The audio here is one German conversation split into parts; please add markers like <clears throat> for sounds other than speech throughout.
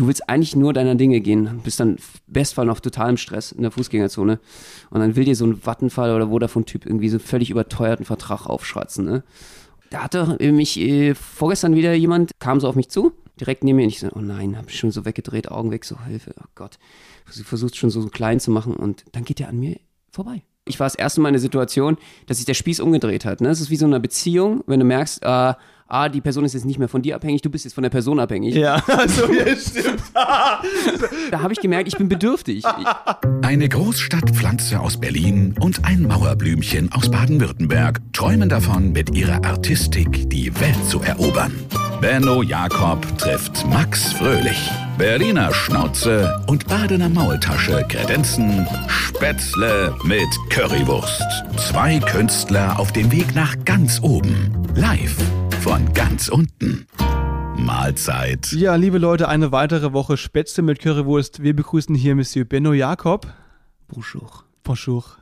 du willst eigentlich nur deiner Dinge gehen, bist dann bestfall noch total im Stress in der Fußgängerzone und dann will dir so ein Vattenfall oder Vodafone-Typ irgendwie so völlig überteuerten Vertrag aufschwatzen, ne? Da hatte mich äh, vorgestern wieder jemand, kam so auf mich zu, direkt neben mir und ich so, oh nein, hab ich schon so weggedreht, Augen weg, so Hilfe, oh Gott. Sie versucht schon so klein zu machen und dann geht er an mir vorbei. Ich war das erste Mal in der Situation, dass sich der Spieß umgedreht hat. Ne? Es ist wie so eine Beziehung, wenn du merkst, äh, ah, die Person ist jetzt nicht mehr von dir abhängig, du bist jetzt von der Person abhängig. Ja, <laughs> also, ja stimmt. Da habe ich gemerkt, ich bin bedürftig. Eine Großstadtpflanze aus Berlin und ein Mauerblümchen aus Baden-Württemberg träumen davon, mit ihrer Artistik die Welt zu erobern. Benno Jakob trifft Max Fröhlich. Berliner Schnauze und Badener Maultasche kredenzen Spätzle mit Currywurst. Zwei Künstler auf dem Weg nach ganz oben. Live von ganz unten. Mahlzeit. Ja, liebe Leute, eine weitere Woche Spätzle mit Currywurst. Wir begrüßen hier Monsieur Benno Jakob. Bonjour. Bonjour.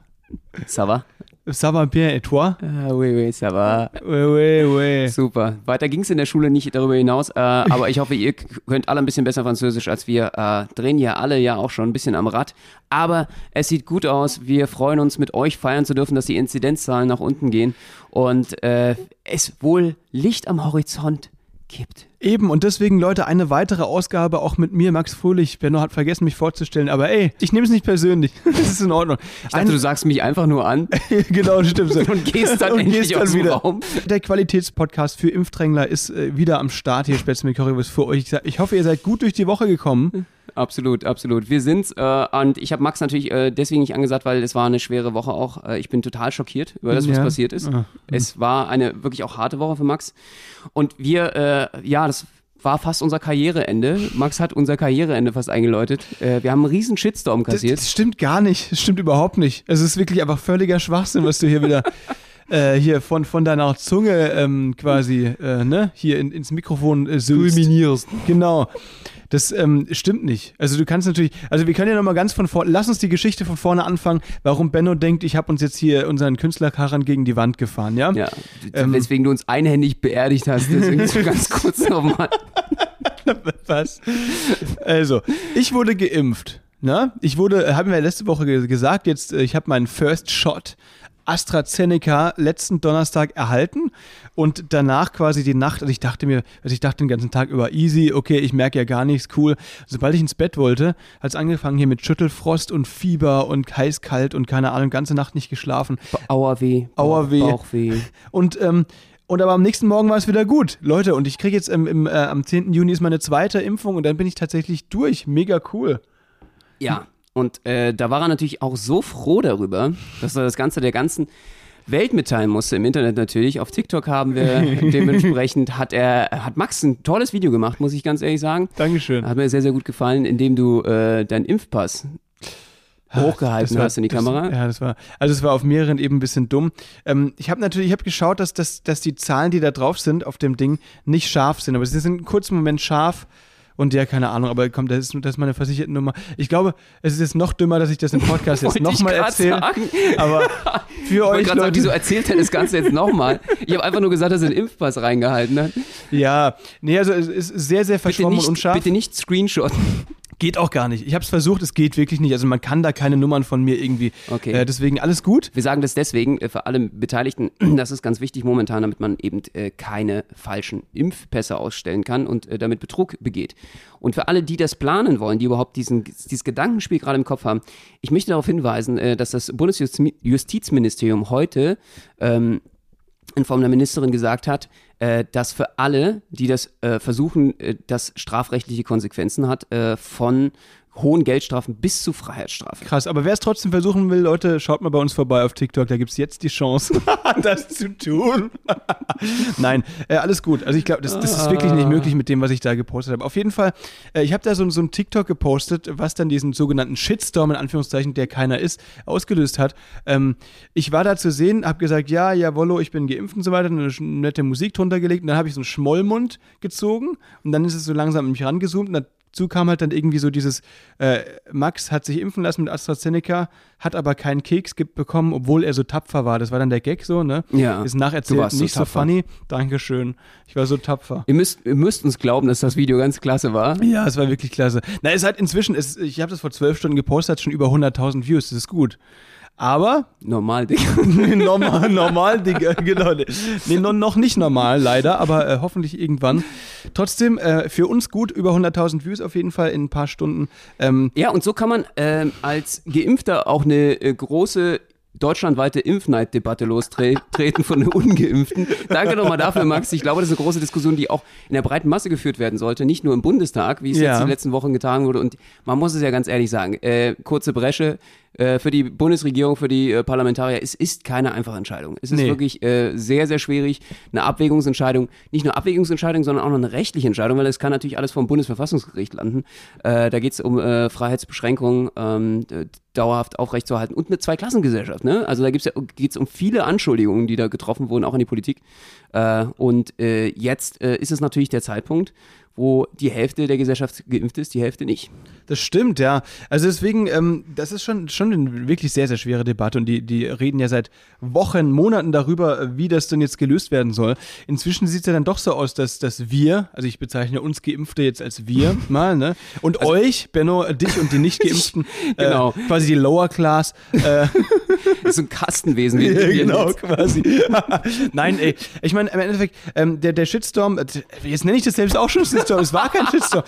Ça va? Ça va bien et toi? Ah, oui, oui, ça va. Oui, oui, oui. Super. Weiter ging es in der Schule nicht darüber hinaus, äh, <laughs> aber ich hoffe, ihr könnt alle ein bisschen besser Französisch als wir. Äh, drehen ja alle ja auch schon ein bisschen am Rad. Aber es sieht gut aus. Wir freuen uns, mit euch feiern zu dürfen, dass die Inzidenzzahlen nach unten gehen und äh, es wohl Licht am Horizont gibt. Eben, und deswegen, Leute, eine weitere Ausgabe auch mit mir, Max Fröhlich. Benno hat vergessen, mich vorzustellen, aber ey, ich nehme es nicht persönlich. <laughs> Das ist in Ordnung. Ich dachte, Ein du sagst mich einfach nur an. <laughs> genau, stimmt. So. <laughs> Und gehst dann und endlich gehst wieder. Raum. Der Qualitätspodcast für Impfdrängler ist äh, wieder am Start hier, Spätzle mit Currywurst für euch. Ich hoffe, ihr seid gut durch die Woche gekommen. Absolut, absolut. Wir sind's. Äh, und ich habe Max natürlich äh, deswegen nicht angesagt, weil es war eine schwere Woche auch. Äh, ich bin total schockiert über das, was ja. passiert ist. Ja. Es war eine wirklich auch harte Woche für Max. Und wir, äh, ja, das war fast unser Karriereende. Max hat unser Karriereende fast eingeläutet. Äh, wir haben einen riesen Shitstorm kassiert. Das, das, stimmt gar nicht. Das stimmt überhaupt nicht. Es ist wirklich einfach völliger Schwachsinn, was du hier wieder äh, hier von, von deiner Zunge ähm, quasi äh, ne, hier in, ins Mikrofon äh, Kulminierst. Genau. Das ähm, stimmt nicht. Also du kannst natürlich, also wir können ja nochmal ganz von vorne, lass uns die Geschichte von vorne anfangen, warum Benno denkt, ich habe uns jetzt hier unseren Künstlerkarren gegen die Wand gefahren, ja? Ja, ähm, weswegen du uns einhändig beerdigt hast, deswegen so ganz kurz nochmal. <laughs> Was? Also, ich wurde geimpft. Na? Ich wurde, haben wir letzte Woche gesagt, jetzt, äh, ich habe meinen First Shot AstraZeneca letzten Donnerstag erhalten und danach quasi die Nacht, also ich dachte mir, also ich dachte den ganzen Tag über easy, okay, ich merke ja gar nichts, cool. Sobald ich ins Bett wollte, hat es angefangen hier mit Schüttelfrost und Fieber und heiß, kalt und keine Ahnung, ganze Nacht nicht geschlafen. Auerweh. Auerweh. Bauchweh. <laughs> Und ähm, und aber am nächsten Morgen war es wieder gut. Leute, und ich kriege jetzt im, im, äh, am 10. Juni ist meine zweite Impfung und dann bin ich tatsächlich durch. Mega cool. Ja, und äh, da war er natürlich auch so froh darüber, dass er das Ganze der ganzen Welt mitteilen musste, im Internet natürlich. Auf TikTok haben wir <laughs> dementsprechend, hat er, hat Max ein tolles Video gemacht, muss ich ganz ehrlich sagen. Dankeschön. Hat mir sehr, sehr gut gefallen, indem du äh, deinen Impfpass hochgehalten war, hast in die das, Kamera. Ja, das war, also es war auf mehreren eben ein bisschen dumm. Ähm, ich habe natürlich, ich habe geschaut, dass, dass, dass die Zahlen, die da drauf sind auf dem Ding, nicht scharf sind, aber sie sind einen kurzen Moment scharf und der, keine Ahnung, aber komm, das ist, das ist meine versicherte Nummer. Ich glaube, es ist jetzt noch dümmer, dass ich das im Podcast <laughs> jetzt nochmal erzähle. Aber für euch. Leute, sagen, wieso erzählt er das Ganze jetzt nochmal? Ich habe einfach nur gesagt, dass er den Impfpass reingehalten hat. Ja, nee, also es ist sehr, sehr verschwommen nicht, und unscharf. Bitte nicht screenshotten. Geht auch gar nicht. Ich habe es versucht, es geht wirklich nicht. Also man kann da keine Nummern von mir irgendwie. Okay. Äh, deswegen alles gut. Wir sagen das deswegen äh, für alle Beteiligten, <clears throat> das ist ganz wichtig momentan, damit man eben äh, keine falschen Impfpässe ausstellen kann und äh, damit Betrug begeht. Und für alle, die das planen wollen, die überhaupt diesen, dieses Gedankenspiel gerade im Kopf haben, ich möchte darauf hinweisen, äh, dass das Bundesjustizministerium heute ähm, in Form der Ministerin gesagt hat, äh, dass für alle, die das äh, versuchen, äh, das strafrechtliche Konsequenzen hat, äh, von hohen Geldstrafen bis zu Freiheitsstrafe. Krass, aber wer es trotzdem versuchen will, Leute, schaut mal bei uns vorbei auf TikTok, da gibt es jetzt die Chance, <laughs> das zu tun. <laughs> Nein, äh, alles gut. Also ich glaube, das, das, ist wirklich nicht möglich mit dem, was ich da gepostet habe. Auf jeden Fall, äh, ich habe da so, so ein TikTok gepostet, was dann diesen sogenannten Shitstorm, in Anführungszeichen, der keiner ist, ausgelöst hat. Ähm, ich war da zu sehen, habe gesagt, ja, jawollo, ich bin geimpft und so weiter, eine nette Musik drunter gelegt und dann habe ich so einen Schmollmund gezogen und dann ist es so langsam an mich rangezoomt und dazu kam halt dann irgendwie so dieses, äh, Max hat sich impfen lassen mit AstraZeneca, hat aber keinen Keks bekommen, obwohl er so tapfer war. Das war dann der Gag so, ne? Ja. Ist nacherzählt so nicht so, tapfer. funny. Dankeschön. Ich war so tapfer. Ihr müsst, ihr müsst uns glauben, dass das Video ganz klasse war. Ja, es war wirklich klasse. Na, es hat inzwischen, es, ich habe das vor zwölf Stunden gepostet, hat schon über 100.000 Views. Das ist gut. Aber Normal, Digga. <laughs> Nee, normal, normal, Digga, genau. Nee, no, noch nicht normal, leider, aber äh, hoffentlich irgendwann. Trotzdem, äh, für uns gut, über 100.000 Views auf jeden Fall in ein paar Stunden. Ähm, Ja, und so kann man ähm, als Geimpfter auch eine äh, große deutschlandweite Impfneiddebatte lostreten von den Ungeimpften. Danke nochmal dafür, Max. Ich glaube, das ist eine große Diskussion, die auch in der breiten Masse geführt werden sollte, nicht nur im Bundestag, wie es Ja. jetzt die letzten Wochen getan wurde. Und man muss es ja ganz ehrlich sagen, äh, kurze Bresche äh, für die Bundesregierung, für die äh, Parlamentarier, es ist keine einfache Entscheidung. Es ist Nee. wirklich äh, sehr, sehr schwierig, eine Abwägungsentscheidung, nicht nur Abwägungsentscheidung, sondern auch noch eine rechtliche Entscheidung, weil es kann natürlich alles vom Bundesverfassungsgericht landen. Äh, da geht es um äh, Freiheitsbeschränkungen ähm, dauerhaft aufrechtzuerhalten und eine Zweiklassengesellschaft. Ne? Also da ja, geht es um viele Anschuldigungen, die da getroffen wurden, auch an die Politik. Und jetzt ist es natürlich der Zeitpunkt, wo die Hälfte der Gesellschaft geimpft ist, die Hälfte nicht. Das stimmt, ja. Also deswegen, ähm, das ist schon, schon eine wirklich sehr, sehr schwere Debatte und die, die reden ja seit Wochen, Monaten darüber, wie das denn jetzt gelöst werden soll. Inzwischen sieht es ja dann doch so aus, dass, dass wir, also ich bezeichne uns Geimpfte jetzt als wir <laughs> mal, ne? Und euch, Benno, dich und die <laughs> Nicht-Geimpften, Genau. äh, quasi die Lower Class, äh, <laughs> ist so ein Kastenwesen. wie- ja, genau, quasi. <laughs> Nein, ey, ich meine, im Endeffekt, ähm, der, der Shitstorm, äh, jetzt nenne ich das selbst auch schon Shitstorm, es war kein <laughs> Shitstorm.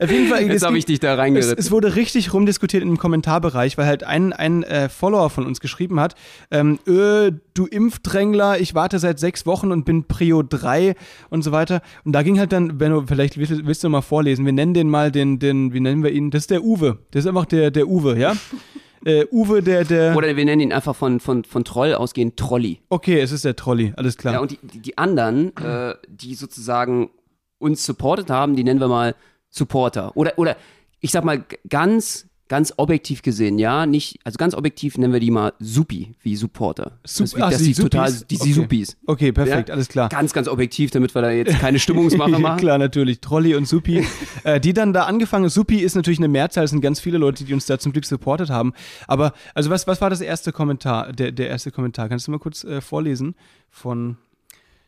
Auf jeden Fall, Jetzt es habe ich dich da es, reingeritten. es wurde richtig rumdiskutiert im Kommentarbereich, weil halt ein, ein äh, Follower von uns geschrieben hat, ähm, öh, du Impfdrängler, ich warte seit sechs Wochen und bin Prio 3 und so weiter. Und da ging halt dann, Benno, vielleicht willst, willst du mal vorlesen, wir nennen den mal den, den, wie nennen wir ihn? Das ist der Uwe. Das ist einfach der, der Uwe, ja? <laughs> äh, Uwe, der, der. Oder wir nennen ihn einfach von, von, von Troll ausgehend Trolli. okay, es ist der Trolli, alles klar. Ja, und die, die- anderen, äh, die sozusagen uns supportet haben, die nennen wir mal Supporter. Oder, oder ich sag mal ganz, ganz objektiv gesehen, ja, nicht, also ganz objektiv nennen wir die mal Supi, wie Supporter. Sup- das, ach, dass die total, Suppis? die, die Okay. Suppis. Okay, perfekt, Ja? alles klar. Ganz, ganz objektiv, damit wir da jetzt keine <laughs> Stimmungsmache machen. Klar, natürlich. Trolli und Supi. <laughs> äh, die dann da angefangen. Supi ist natürlich eine Mehrzahl, es sind ganz viele Leute, die uns da zum Glück supportet haben. Aber, also was, was war das erste Kommentar, der, der erste Kommentar? Kannst du mal kurz äh, vorlesen von,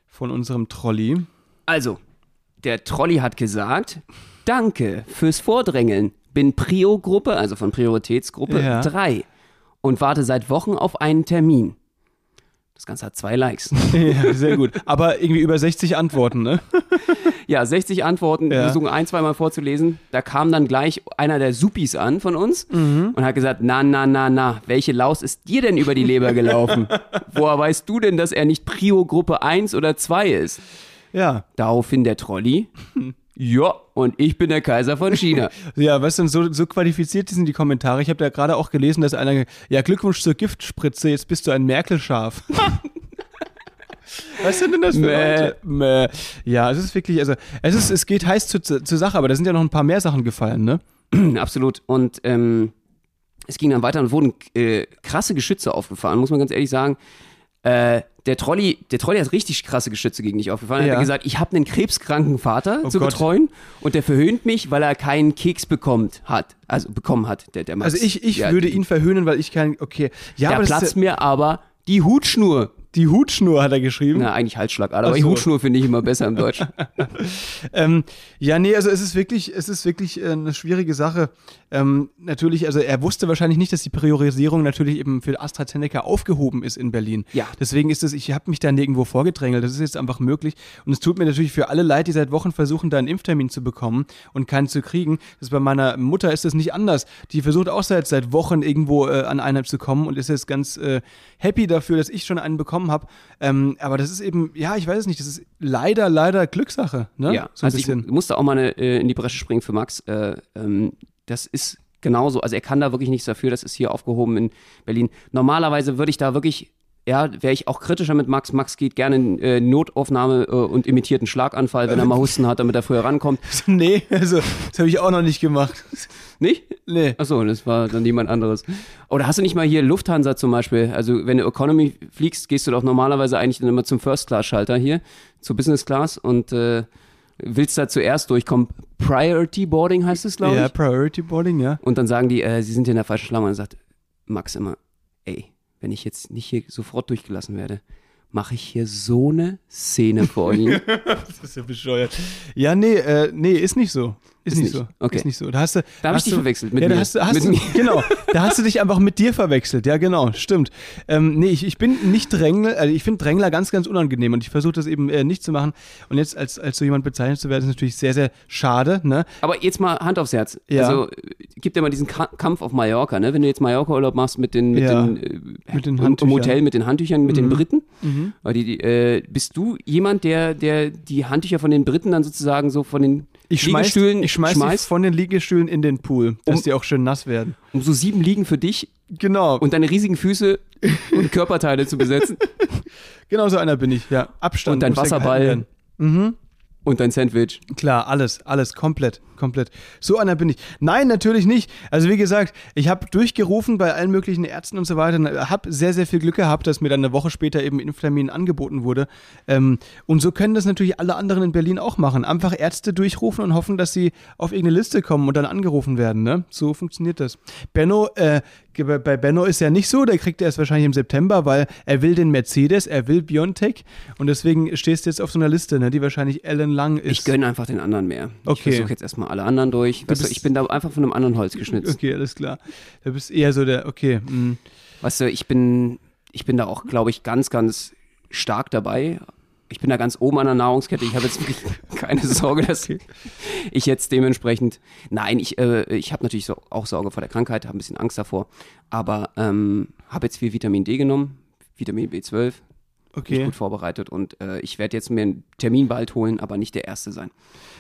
von unserem Trolli? Also, der Trolli hat gesagt, danke fürs Vordrängeln. Bin Prio-Gruppe, also von Prioritätsgruppe Ja. 3 und warte seit Wochen auf einen Termin. Das Ganze hat zwei Likes. <laughs> ja, sehr gut. Aber irgendwie über 60 Antworten, ne? <laughs> Ja, 60 Antworten, Ja. wir versuchen ein, zweimal vorzulesen. Da kam dann gleich einer der Suppis an von uns Mhm. und hat gesagt, na, na, na, na, welche Laus ist dir denn über die Leber gelaufen? <laughs> Woher weißt du denn, dass er nicht Prio-Gruppe 1 oder 2 ist? Ja. Daraufhin der Trolli, ja, und ich bin der Kaiser von China. <laughs> Ja, weißt du, so, so qualifiziert sind die Kommentare. Ich habe da gerade auch gelesen, dass einer, ja, Glückwunsch zur Giftspritze, jetzt bist du ein Merkel-Schaf. <laughs> Was sind denn das für Mäh. Leute? Mäh. Ja, es ist wirklich, also, es ist, es geht heiß zu, zur Sache, aber da sind ja noch ein paar mehr Sachen gefallen, ne? <clears throat> Absolut. Und ähm, es ging dann weiter und wurden äh, krasse Geschütze aufgefahren, muss man ganz ehrlich sagen. Äh, der Trolli, der Trolli hat richtig krasse Geschütze gegen dich aufgefahren. Er Ja. hat gesagt, ich habe einen krebskranken Vater Oh zu Gott. betreuen und der verhöhnt mich, weil er keinen Keks bekommt hat. Also bekommen hat, der, der Max. Also ich, ich ja, würde ihn verhöhnen, weil ich kein, okay. Ja, Da platzt mir aber die Hutschnur. Die Hutschnur hat er geschrieben. Na, eigentlich Halsschlagader, aber so. Hutschnur finde ich immer besser im Deutsch. <laughs> Ähm, ja, nee, also es ist wirklich, es ist wirklich äh, eine schwierige Sache. Ähm, natürlich, also er wusste wahrscheinlich nicht, dass die Priorisierung natürlich eben für AstraZeneca aufgehoben ist in Berlin. Ja. Deswegen ist es, ich habe mich da nirgendwo vorgedrängelt. Das ist jetzt einfach möglich. Und es tut mir natürlich für alle leid, die seit Wochen versuchen, da einen Impftermin zu bekommen und keinen zu kriegen. Das bei meiner Mutter ist das nicht anders. Die versucht auch seit, seit Wochen irgendwo äh, an einen zu kommen und ist jetzt ganz äh, happy dafür, dass ich schon einen bekommen habe. Ähm, aber das ist eben, ja, ich weiß es nicht, das ist leider, leider Glückssache. Ne? Ja, so ein also bisschen. ich musste auch mal eine, äh, in die Bresche springen für Max. Äh, ähm, das ist genauso, also er kann da wirklich nichts dafür, das ist hier aufgehoben in Berlin. Normalerweise würde ich da wirklich, ja, wäre ich auch kritischer mit Max. Max geht gerne in äh, Notaufnahme äh, und imitiert einen Schlaganfall, wenn er mal Husten hat, damit er früher rankommt. <laughs> Nee, also das habe ich auch noch nicht gemacht. Nicht? Nee. Achso, das war dann jemand anderes. Oder hast du nicht mal hier Lufthansa zum Beispiel? Also, wenn du Economy fliegst, gehst du doch normalerweise eigentlich dann immer zum First-Class-Schalter hier, zur Business Class und äh, willst da zuerst durchkommen, Priority Boarding heißt es, glaube Ja, ich. Priority Boarding, ja. Und dann sagen die, äh, sie sind hier in der falschen Schlange. Und dann sagt Max immer, ey, wenn ich jetzt nicht hier sofort durchgelassen werde, mache ich hier so eine Szene vor Ihnen. <laughs> Das ist ja bescheuert. Ja, nee, äh, nee, ist nicht so. Ist, Ist nicht nicht. so. Okay. Ist nicht so. Da hast du, Da habe ich dich du, verwechselt mit ja, mir. Hast, hast mit du, mir. <laughs> genau, da hast du dich einfach mit dir verwechselt. Ja, genau, stimmt. Ähm, nee, ich, ich bin nicht Drängler, also ich finde Drängler ganz, ganz unangenehm und ich versuche das eben äh, nicht zu machen. Und jetzt als, als so jemand bezeichnet zu werden, ist natürlich sehr, sehr schade. Ne? Aber jetzt mal Hand aufs Herz. Ja. Also äh, gibt ja mal diesen Ka Kampf auf Mallorca, ne? Wenn du jetzt Mallorca-Urlaub machst mit den, mit Ja. den, äh, Mit den Handtüchern. im Hotel mit den Handtüchern, mit den Briten. Mhm. Die, die, äh, bist du jemand, der, der die Handtücher von den Briten dann sozusagen so von den Ich schmeiß, Liegestühlen ich schmeiß, die schmeißt, von den Liegestühlen in den Pool, dass Um- die auch schön nass werden. um so sieben Liegen für dich Genau, und deine riesigen Füße und <laughs> Körperteile zu besetzen genau so einer bin ich. Ja, Abstand. und dein Wasserball werden. und dein Sandwich. Klar, alles, alles, komplett, komplett. So einer bin ich. Nein, natürlich nicht. Also wie gesagt, ich habe durchgerufen bei allen möglichen Ärzten und so weiter, habe sehr, sehr viel Glück gehabt, dass mir dann eine Woche später eben Impftermin angeboten wurde. Ähm, und so können das natürlich alle anderen in Berlin auch machen. Einfach Ärzte durchrufen und hoffen, dass sie auf irgendeine Liste kommen und dann angerufen werden. Ne? So funktioniert das. Benno, äh, bei Benno ist ja nicht so, der kriegt er erst wahrscheinlich im September, weil er will den Mercedes, er will Biontech und deswegen stehst du jetzt auf so einer Liste, ne, die wahrscheinlich ellenlang ist. Ich gönne einfach den anderen mehr. Ich Okay. versuche jetzt erstmal alle anderen durch. Weißt du, ich bin da einfach von einem anderen Holz <laughs> geschnitzt. Okay, alles klar. Du bist eher so der, okay. mm. Weißt du, ich bin, ich bin da auch, glaube ich, ganz, ganz stark dabei. Ich bin da ganz oben an der Nahrungskette. Ich habe jetzt wirklich <laughs> keine Sorge, dass ich jetzt dementsprechend. Nein, ich, äh, ich habe natürlich so, auch Sorge vor der Krankheit, habe ein bisschen Angst davor. Aber ähm, habe jetzt viel Vitamin D genommen, Vitamin B12, bin Okay. gut vorbereitet und äh, ich werde jetzt mir einen Termin bald holen, aber nicht der Erste sein.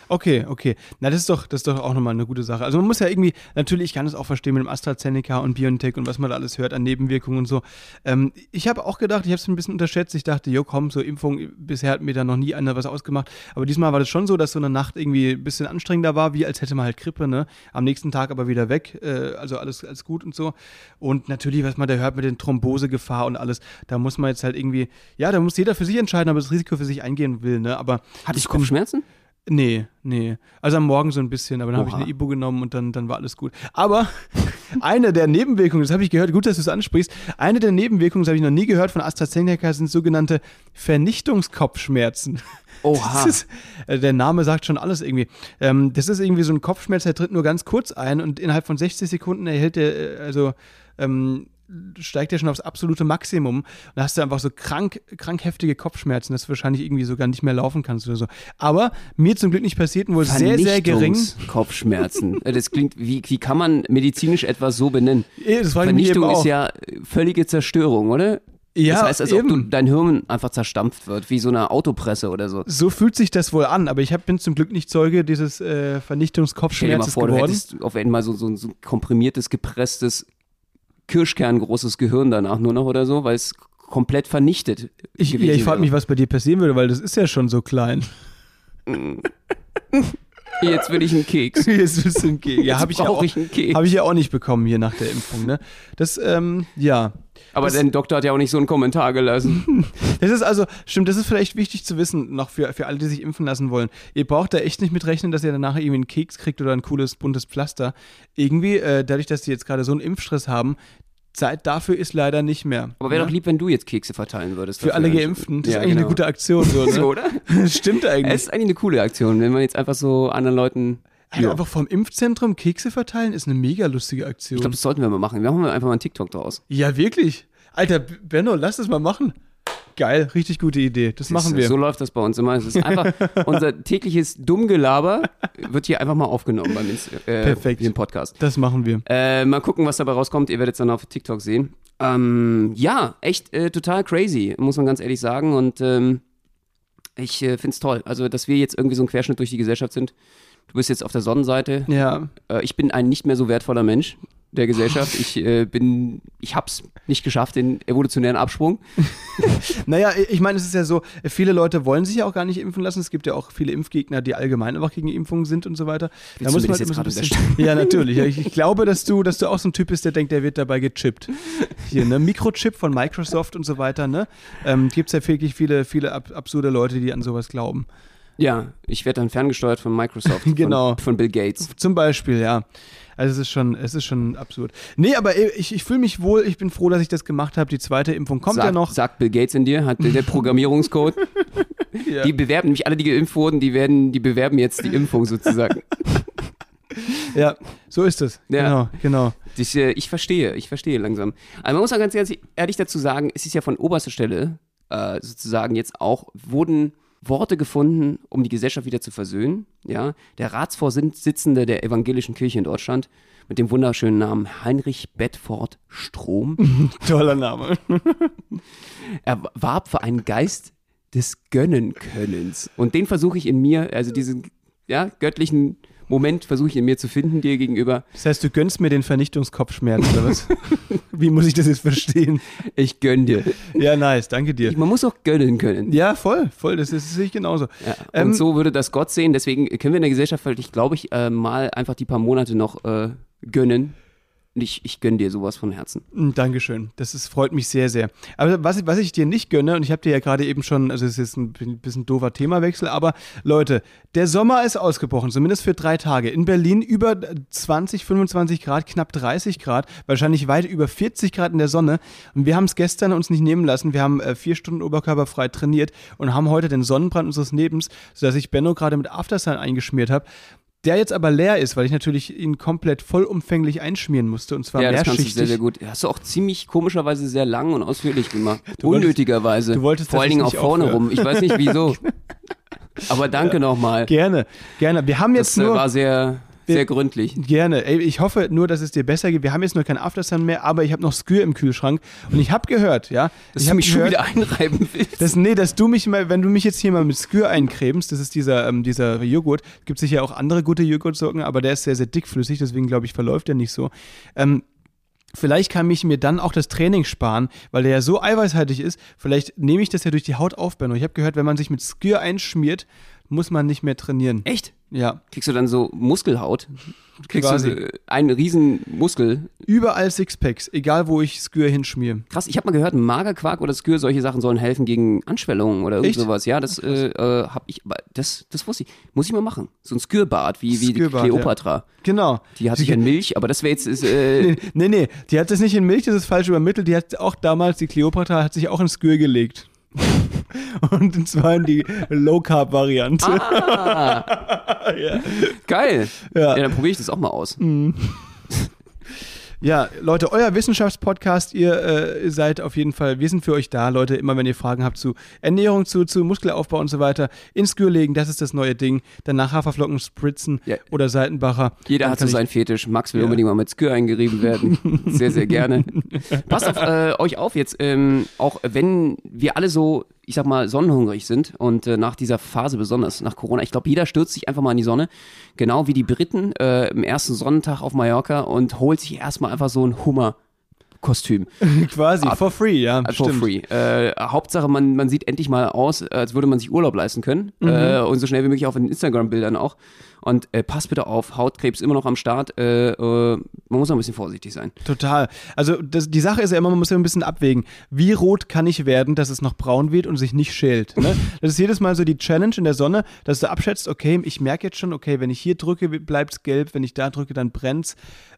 Okay, okay. Na, das ist doch, das ist doch auch nochmal eine gute Sache. Also man muss ja irgendwie, natürlich, ich kann es auch verstehen mit dem AstraZeneca und BioNTech und was man da alles hört an Nebenwirkungen und so. Ähm, ich habe auch gedacht, ich habe es ein bisschen unterschätzt. Ich dachte, jo, komm, so Impfung, bisher hat mir da noch nie einer was ausgemacht. Aber diesmal war das schon so, dass so eine Nacht irgendwie ein bisschen anstrengender war, wie als hätte man halt Grippe, ne? Am nächsten Tag aber wieder weg. Äh, also alles, alles gut und so. Und natürlich, was man da hört mit den Thrombosegefahr und alles, da muss man jetzt halt irgendwie, ja, da muss jeder für sich entscheiden, ob er das Risiko für sich eingehen will, ne? Aber Hatte ich ich bin- Kopfschmerzen? Nee, nee. Also am Morgen so ein bisschen, aber dann habe ich eine Ibu genommen und dann, dann war alles gut. Aber <laughs> eine der Nebenwirkungen, das habe ich gehört, gut, dass du es ansprichst, eine der Nebenwirkungen, das habe ich noch nie gehört von AstraZeneca, sind sogenannte Vernichtungskopfschmerzen. Oha. Das ist, äh, der Name sagt schon alles irgendwie. Ähm, das ist irgendwie so ein Kopfschmerz, der tritt nur ganz kurz ein und innerhalb von 60 Sekunden erhält der, äh, also ähm, steigt er schon aufs absolute Maximum. Und da hast du einfach so krank, krank heftige Kopfschmerzen, dass du wahrscheinlich irgendwie sogar nicht mehr laufen kannst oder so. Aber mir zum Glück nicht passiert und wohl sehr, sehr gering. Kopfschmerzen. Äh, Das klingt, wie, wie kann man medizinisch etwas so benennen? Das eben Vernichtung ist ja völlige Zerstörung, oder? Ja, das heißt, als ob du, eben. dein Hirn einfach zerstampft wird, wie so eine Autopresse oder so. so fühlt sich das wohl an, aber ich hab, bin zum Glück nicht Zeuge dieses äh, Stell dir mal Vernichtungskopfschmerzes vor, du geworden. hättest auf einmal so, so, so ein komprimiertes, gepresstes, kirschkerngroßes Gehirn danach nur noch oder so, weil es komplett vernichtet Ich, ja, ich frage mich, was bei dir passieren würde, weil das ist ja schon so klein. <laughs> Jetzt will ich einen Keks. <laughs> Jetzt bist du ein Keks. Ja, habe ich, ja auch- ich einen Keks. hab ich ja auch nicht bekommen hier nach der Impfung. Ne? Das, ähm, ja. Aber dein Doktor hat ja auch nicht so einen Kommentar gelassen. <laughs> Das ist also, stimmt, das ist vielleicht wichtig zu wissen, noch für, für alle, die sich impfen lassen wollen. Ihr braucht da echt nicht mit rechnen, dass ihr danach irgendwie einen Keks kriegt oder ein cooles, buntes Pflaster. Irgendwie, äh, dadurch, dass die jetzt gerade so einen Impfstress haben, Zeit dafür ist leider nicht mehr. Aber wäre Ja? doch lieb, wenn du jetzt Kekse verteilen würdest. Für alle Geimpften. Das Ja, ist eigentlich genau. eine gute Aktion. So, <laughs> ne? So, oder? Das <laughs> stimmt eigentlich. Es ist eigentlich eine coole Aktion, wenn man jetzt einfach so anderen Leuten. Alter, Ja. einfach vom Impfzentrum Kekse verteilen ist eine mega lustige Aktion. Ich glaube, das sollten wir mal machen. Wir machen einfach mal einen TikTok draus. ja, wirklich. Alter, Benno, lass das mal machen. Geil, richtig gute Idee. Das machen wir. So läuft das bei uns immer. Es ist einfach <laughs> unser tägliches Dummgelaber wird hier einfach mal aufgenommen beim äh, Perfekt. im Podcast. das machen wir. Äh, mal gucken, was dabei rauskommt. Ihr werdet es dann auf TikTok sehen. Ähm, ja, echt äh, total crazy, muss man ganz ehrlich sagen. Und ähm, ich äh, finde es toll. Also, dass wir jetzt irgendwie so ein Querschnitt durch die Gesellschaft sind. Du bist jetzt auf der Sonnenseite. Ja, Äh, ich bin ein nicht mehr so wertvoller Mensch der Gesellschaft. Ich äh, bin, ich hab's nicht geschafft, den evolutionären Absprung. <laughs> Naja, ich meine, es ist ja so, viele Leute wollen sich ja auch gar nicht impfen lassen. Es gibt ja auch viele Impfgegner, die allgemein einfach gegen Impfungen sind und so weiter. Willst du mir das jetzt immer gerade bisschen- Ja, natürlich. Ich, ich <laughs> glaube, dass du, dass du auch so ein Typ bist, der denkt, der wird dabei gechippt. Hier, ne? Mikrochip von Microsoft und so weiter, ne? Ähm, Gibt es ja wirklich viele, viele ab, absurde Leute, die an sowas glauben. Ja, ich werde dann ferngesteuert von Microsoft. <laughs> Genau. Von, von Bill Gates. Zum Beispiel, ja. Also es ist schon, es ist schon absurd. Nee, aber ich, ich fühle mich wohl, ich bin froh, dass ich das gemacht habe. Die zweite Impfung kommt sagt, ja noch. Sagt Bill Gates in dir, hat der, <laughs> Programmierungscode. Ja. Die bewerben, nämlich alle, die geimpft wurden, die werden, die bewerben jetzt die Impfung sozusagen. <laughs> Ja, so ist es. Ja. Genau, genau. Ich, äh, ich verstehe, ich verstehe langsam. Aber man muss auch ganz ehrlich, ehrlich dazu sagen, es ist ja von oberster Stelle äh, sozusagen jetzt auch, wurden Worte gefunden, um die Gesellschaft wieder zu versöhnen. Ja, der Ratsvorsitzende der evangelischen Kirche in Deutschland mit dem wunderschönen Namen Heinrich Bedford Strom. <laughs> Toller Name. <laughs> Er warb für einen Geist des Gönnenkönnens. Und den versuche ich in mir, also diesen ja, göttlichen Moment versuche ich in mir zu finden, dir gegenüber. Das heißt, du gönnst mir den Vernichtungskopfschmerz, oder was? <laughs> Wie muss ich das jetzt verstehen? Ich gönn dir. Ja, nice, danke dir. Man muss auch gönnen können. Ja, voll, voll, das, ist- das sehe ich genauso. Ja, Ähm, und so würde das Gott sehen. Deswegen können wir in der Gesellschaft vielleicht, glaube ich, äh, mal einfach die paar Monate noch äh, gönnen. Und ich, ich gönne dir sowas von Herzen. Mm, Dankeschön. Das ist, freut mich sehr, sehr. Aber was, was ich dir nicht gönne, und ich habe dir ja gerade eben schon, also es ist jetzt ein bi- bisschen doofer Themawechsel, aber Leute, der Sommer ist ausgebrochen, zumindest für drei Tage. In Berlin über 20, 25 Grad, knapp 30 Grad, wahrscheinlich weit über 40 Grad in der Sonne. Und wir haben es gestern uns nicht nehmen lassen. Wir haben äh, vier Stunden oberkörperfrei trainiert und haben heute den Sonnenbrand unseres Lebens, sodass ich Benno gerade mit Aftersun eingeschmiert habe. Der jetzt aber leer ist, weil ich natürlich ihn komplett vollumfänglich einschmieren musste und zwar ja, das kannst du mehrschichtig. sehr, sehr gut. Hast du auch ziemlich komischerweise sehr lang und ausführlich gemacht. Du wolltest- Unnötigerweise. du wolltest, Vor allen Dingen auch vorne rum. Ich weiß nicht <laughs> wieso. Aber danke nochmal. Gerne, gerne. Wir haben Das jetzt äh, nur. war sehr, Wir- sehr gründlich. Gerne. Ey, ich hoffe nur, dass es dir besser geht. Wir haben jetzt nur kein Aftersun mehr, aber ich habe noch Skür im Kühlschrank. Und ich habe gehört, ja. Dass ich du mich schon gehört, wieder einreiben willst. Das, nee, dass du mich mal, wenn du mich jetzt hier mal mit Skür eincremst, das ist dieser, ähm, dieser Joghurt, gibt sicher auch andere gute Joghurtsorten, aber der ist sehr, sehr dickflüssig, deswegen glaube ich, verläuft der nicht so. Ähm, Vielleicht kann ich mir dann auch das Training sparen, weil der ja so eiweißhaltig ist. Vielleicht nehme ich das ja durch die Haut auf, Benno. Ich habe gehört, wenn man sich mit Skür einschmiert, muss man nicht mehr trainieren. Echt? Ja. Kriegst du dann so Muskelhaut? Kriegst Quasi. du so, einen riesen Muskel? Überall Sixpacks, egal wo ich Skür hinschmier. Krass, ich habe mal gehört, Magerquark oder Skür, solche Sachen sollen helfen gegen Anschwellungen oder irgend Echt? sowas. Ja, das äh, äh, habe ich, aber das, das wusste ich. Muss ich mal machen. So ein Skürbad, wie, wie die Skürbad, Kleopatra. Genau. Die hat sich in Milch, aber das wäre jetzt, ist, äh, <laughs> Nee, nee, nee, die hat das nicht in Milch, das ist falsch übermittelt. Die hat auch damals, die Kleopatra hat sich auch in Skür gelegt. <laughs> Und zwar in die Low-Carb-Variante. ah, <laughs> geil. Ja. Mhm. Ja, dann probiere ich das auch mal aus. Ja, Leute, euer Wissenschaftspodcast, ihr äh, seid auf jeden Fall, wir sind für euch da, Leute, immer wenn ihr Fragen habt zu Ernährung, zu, zu Muskelaufbau und so weiter, ins Skür legen, das ist das neue Ding. Danach Haferflocken spritzen Ja. oder Seitenbacher. Jeder hat so seinen Fetisch. Max will Ja. unbedingt mal mit Skür eingerieben werden. <laughs> sehr, sehr gerne. Passt auf äh, euch auf jetzt, ähm, auch wenn wir alle so, ich sag mal, sonnenhungrig sind und äh, nach dieser Phase besonders, nach Corona, ich glaube, jeder stürzt sich einfach mal in die Sonne, genau wie die Briten äh, im ersten Sonnentag auf Mallorca und holt sich erstmal einfach so ein Hummer-Kostüm. <laughs> Quasi, for free, ja. Äh, For stimmt. free. Äh, Hauptsache, man, man sieht endlich mal aus, als würde man sich Urlaub leisten können. Mhm. Äh, und so schnell wie möglich auf den Instagram-Bildern auch. Und äh, passt bitte auf, Hautkrebs immer noch am Start. Äh, äh, man muss noch ein bisschen vorsichtig sein. Total. Also das, die Sache ist ja immer, man muss ja ein bisschen abwägen. Wie rot kann ich werden, dass es noch braun wird und sich nicht schält? Ne? <laughs> Das ist jedes Mal so die Challenge in der Sonne, dass du abschätzt, okay, ich merke jetzt schon, okay, wenn ich hier drücke, bleibt es gelb, wenn ich da drücke, dann brennt's.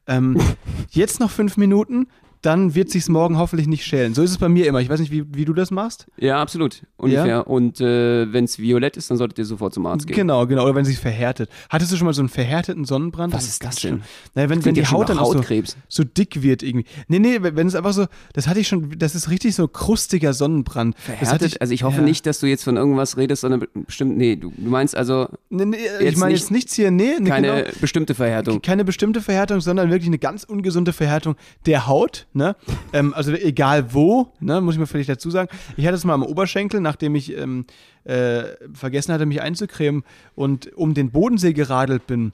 Ähm, <laughs> jetzt noch fünf Minuten, dann wird sich's morgen hoffentlich nicht schälen. So ist es bei mir immer. Ich weiß nicht, wie, wie du das machst. Ja, absolut. Ungefähr. Und äh, wenn es violett ist, dann solltet ihr sofort zum Arzt gehen. Genau, genau. Oder wenn sie verhärtet. Hattest du schon mal so einen verhärteten Sonnenbrand? Was ist das denn? Naja, wenn, wenn die ja Haut dann so, so dick wird irgendwie. Nee, nee, wenn es einfach so, das hatte ich schon, das ist richtig so krustiger Sonnenbrand. Verhärtet? also ich hoffe ja. nicht, dass du jetzt von irgendwas redest, sondern bestimmt, nee, du, du meinst also Nee, nee, ich meine jetzt nichts hier, nee, nee keine genau. bestimmte Verhärtung. Keine bestimmte Verhärtung, sondern wirklich eine ganz ungesunde Verhärtung der Haut. Ne? ähm, also egal wo, ne, muss ich mir vielleicht dazu sagen. Ich hatte es mal am Oberschenkel, nachdem ich ähm, äh, vergessen hatte, mich einzucremen und um den Bodensee geradelt bin.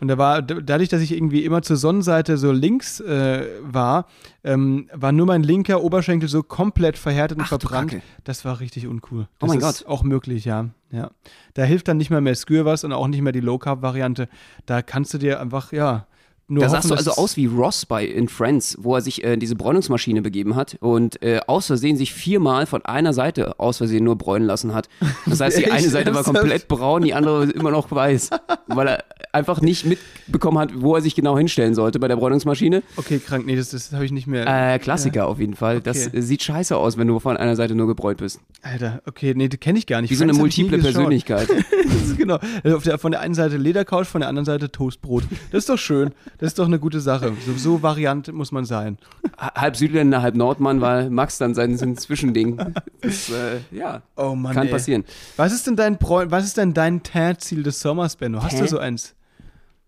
Und da war, dadurch, dass ich irgendwie immer zur Sonnenseite so links äh, war, ähm, war nur mein linker Oberschenkel so komplett verhärtet und Ach, verbrannt. Das war richtig uncool. Oh Das mein ist Gott. auch möglich, ja. ja. Da hilft dann nicht mehr mehr Skür was und auch nicht mehr die Low-Carb-Variante. Da kannst du dir einfach, ja, nur Da sahst du also aus wie Ross bei in Friends, wo er sich äh, diese Bräunungsmaschine begeben hat und äh, aus Versehen sich viermal von einer Seite aus Versehen nur bräunen lassen hat. Das heißt, die <laughs> eine Seite war komplett braun, die andere immer noch weiß, <laughs> weil er einfach nicht mitbekommen hat, wo er sich genau hinstellen sollte bei der Bräunungsmaschine. Okay, krank, nee, das, das habe ich nicht mehr. Äh, Klassiker auf jeden Fall. Das Okay. äh, sieht scheiße aus, wenn du von einer Seite nur gebräunt bist. Alter, okay, nee, das kenne ich gar nicht. Wie so eine Friends ich nie multiple. Persönlichkeit. <laughs> Das genau. Also der, von der einen Seite Ledercouch, von der anderen Seite Toastbrot. Das ist doch schön. Das ist doch eine gute Sache. So, so variant muss man sein. halb Südländer, halb Nordmann, weil Max dann sein, Zwischending. Das, äh, ja, Oh Mann, kann ey. passieren. Was ist denn dein Bräu was ist denn dein Teint-Ziel des Sommers, Benno? Hast Hä? du so eins?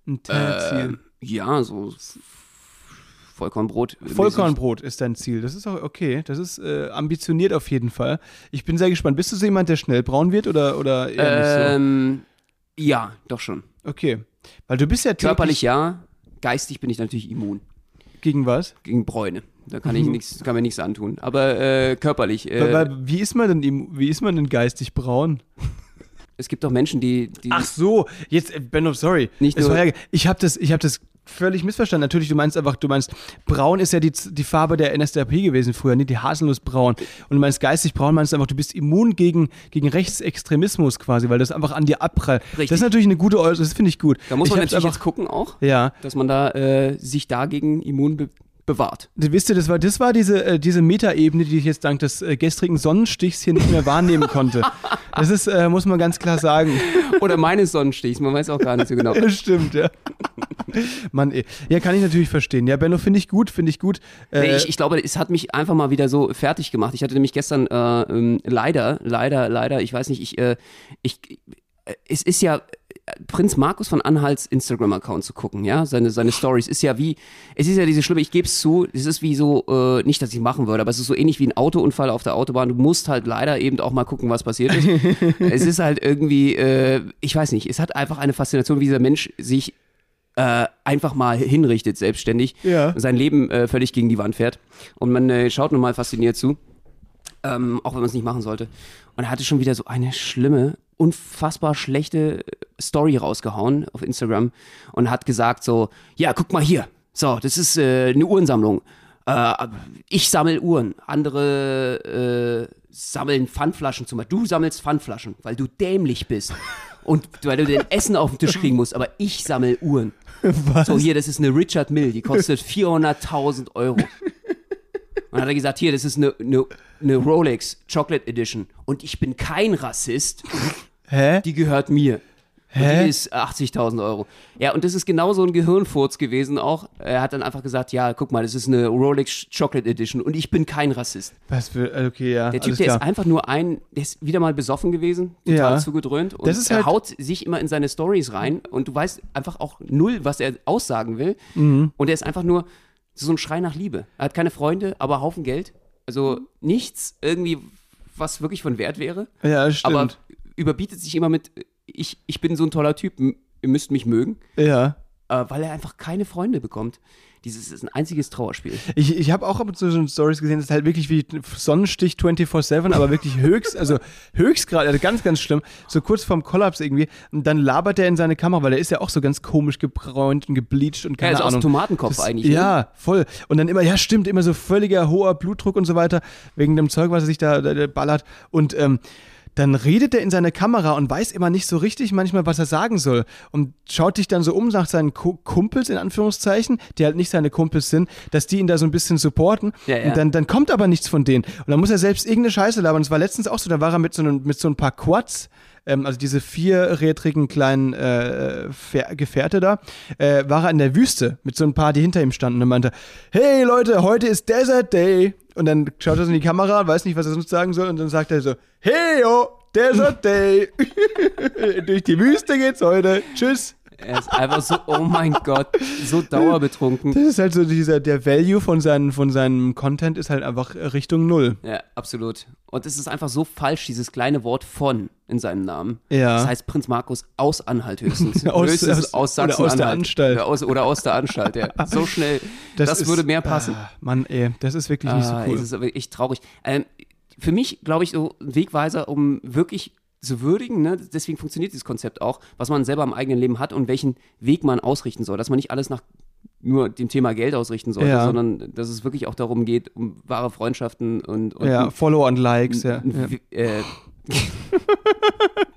Ein Teint-Ziel. Äh, ja, so Vollkornbrot. Vollkornbrot ist dein Ziel. Das ist auch okay. Das ist äh, ambitioniert auf jeden Fall. Ich bin sehr gespannt. Bist du so jemand, der schnell braun wird oder, oder eher Ähm, ja, doch schon. nicht so? Okay. Weil du bist ja Körperlich ja, geistig bin ich natürlich immun gegen was? gegen Bräune. Da kann ich nichts, kann mir nichts antun. Aber äh, körperlich. Äh, wie ist man denn wie ist man denn geistig braun? Es gibt doch Menschen, die, die Ach so, jetzt äh, Benno, sorry. Nicht nur- war ich habe das ich habe das völlig missverstanden. Natürlich, du meinst einfach, du meinst braun ist ja die, die Farbe der NSDAP gewesen früher, nicht die Haselnussbraun. Und du meinst geistig braun, meinst einfach, du bist immun gegen, gegen Rechtsextremismus quasi, weil das einfach an dir abprallt. Richtig. Das ist natürlich eine gute Äußerung, das finde ich gut. da muss man natürlich einfach, jetzt gucken auch, Ja, dass man da äh, sich dagegen immun be bewahrt. Du wisst ihr, das war, das war diese, äh, diese Metaebene, die ich jetzt dank des äh, gestrigen Sonnenstichs hier nicht mehr wahrnehmen konnte. <laughs> Das ist, äh, muss man ganz klar sagen. Oder meines Sonnenstichs, man weiß auch gar nicht so genau. Stimmt, ja. Mann, ey. Ja, kann ich natürlich verstehen. Ja, Benno, finde ich gut, finde ich gut. Äh, Nee, ich, ich glaube, es hat mich einfach mal wieder so fertig gemacht. Ich hatte nämlich gestern äh, ähm, leider, leider, leider, ich weiß nicht, ich, äh, ich, es ist ja Prinz Markus von Anhalts Instagram-Account zu gucken, ja, seine, seine Stories ist ja wie, es ist ja diese schlimme, ich gebe es zu, es ist wie so, äh, nicht, dass ich machen würde, aber es ist so ähnlich wie ein Autounfall auf der Autobahn. Du musst halt leider eben auch mal gucken, was passiert ist. <laughs> es ist halt irgendwie, äh, ich weiß nicht, es hat einfach eine Faszination, wie dieser Mensch sich äh, einfach mal hinrichtet, selbstständig, Ja. sein Leben äh, völlig gegen die Wand fährt. Und man äh, schaut nun mal fasziniert zu, ähm, auch wenn man es nicht machen sollte. Und er hatte schon wieder so eine schlimme, unfassbar schlechte Story rausgehauen auf Instagram und hat gesagt so, ja, guck mal hier, so, das ist äh, eine Uhrensammlung. Äh, ich sammle Uhren, andere äh, sammeln Pfandflaschen zum Beispiel. Du sammelst Pfandflaschen, weil du dämlich bist. <laughs> Und weil du den Essen auf den Tisch kriegen musst, aber ich sammle Uhren. was? So, hier, das ist eine Richard Mill, die kostet <laughs> 400.000 Euro. Und dann hat er gesagt, hier, das ist eine, eine, eine Rolex Chocolate Edition. Und ich bin kein Rassist, Hä? die gehört mir. Hä? die ist 80.000 Euro. Ja, und das ist genau so ein Gehirnfurz gewesen auch. Er hat dann einfach gesagt, ja, guck mal, das ist eine Rolex Chocolate Edition und ich bin kein Rassist. Was für, okay, ja. Der Typ, der klar. ist einfach nur ein, der ist wieder mal besoffen gewesen, total Ja. zugedröhnt und er halt- haut sich immer in seine Stories rein und du weißt einfach auch null, was er aussagen will. Mhm. Und er ist einfach nur so ein Schrei nach Liebe. Er hat keine Freunde, aber Haufen Geld. Also nichts irgendwie, was wirklich von Wert wäre. ja, stimmt. Aber überbietet sich immer mit, ich, ich bin so ein toller Typ, ihr müsst mich mögen, ja. äh, weil er einfach keine Freunde bekommt. Dieses ist ein einziges Trauerspiel. Ich, ich habe auch ab und zu so Stories gesehen, das ist halt wirklich wie Sonnenstich 24-7, aber wirklich höchst, also höchst gerade, also ganz, ganz schlimm, so kurz vorm Kollaps irgendwie. Und dann labert er in seine Kamera, weil er ist ja auch so ganz komisch gebräunt und gebleached und keine Ja, also aus Ahnung. Tomatenkopf Das- eigentlich. Ne? Ja, voll. Und dann immer, ja, stimmt, immer so völliger hoher Blutdruck und so weiter, wegen dem Zeug, was er sich da, da, da ballert. Und ähm, dann redet er in seine Kamera und weiß immer nicht so richtig manchmal, was er sagen soll. Und schaut sich dann so um nach seinen Ku- Kumpels, in Anführungszeichen, die halt nicht seine Kumpels sind, dass die ihn da so ein bisschen supporten. Ja, ja. Und dann, dann kommt aber nichts von denen. Und dann muss er selbst irgendeine Scheiße labern. Das war letztens auch so, da war er mit so, einem, mit so ein paar Quads, ähm, also diese vierrädrigen kleinen äh, Fähr- Gefährte da, äh, war er in der Wüste mit so ein paar, die hinter ihm standen und meinte, hey Leute, heute ist Desert Day. Und dann schaut er so in die Kamera weiß nicht, was er sonst sagen soll. Und dann sagt er so, hey yo, Desert Day. <laughs> Durch die Wüste geht's heute. Tschüss. Er ist einfach so, oh mein Gott, so dauerbetrunken. Das ist halt so dieser, der Value von, seinen, von seinem Content ist halt einfach Richtung Null. Ja, absolut. Und es ist einfach so falsch, dieses kleine Wort von in seinem Namen. Ja. Das heißt Prinz Markus aus Anhalt höchstens. <laughs> Aus- höchstens aus- aus oder aus der Anstalt. Oder aus, oder aus der Anstalt, ja. So <laughs> schnell. Das, ist- würde mehr passen. Ah, Mann, ey, das ist wirklich nicht so Ah, cool. Es ist aber echt traurig. Ähm, für mich, glaube ich, so ein Wegweiser, um wirklich zu würdigen, ne? deswegen funktioniert dieses Konzept auch, was man selber im eigenen Leben hat und welchen Weg man ausrichten soll. Dass man nicht alles nach nur dem Thema Geld ausrichten sollte, Ja. sondern dass es wirklich auch darum geht, um wahre Freundschaften und, und Ja, Follower und Likes, ja. äh, <laughs>